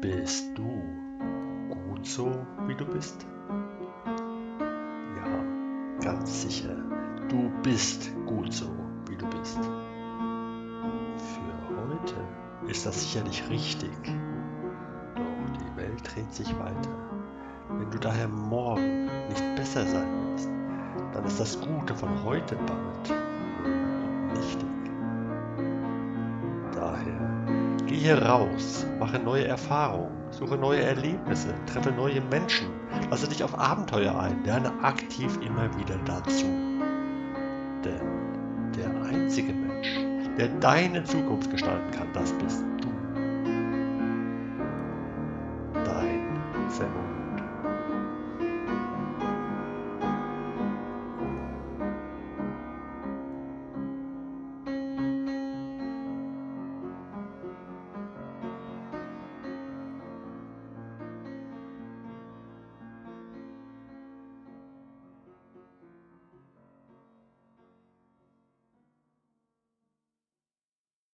Bist du gut so, wie du bist? Ja, ganz sicher. Du bist gut so, wie du bist. Für heute ist das sicherlich richtig. Doch die Welt dreht sich weiter. Wenn du daher morgen nicht besser sein willst, dann ist das Gute von heute bald geh hier raus, mache neue Erfahrungen, suche neue Erlebnisse, treffe neue Menschen, lasse dich auf Abenteuer ein, lerne aktiv immer wieder dazu. Denn der einzige Mensch, der deine Zukunft gestalten kann, das bist du. Dein Vermögen.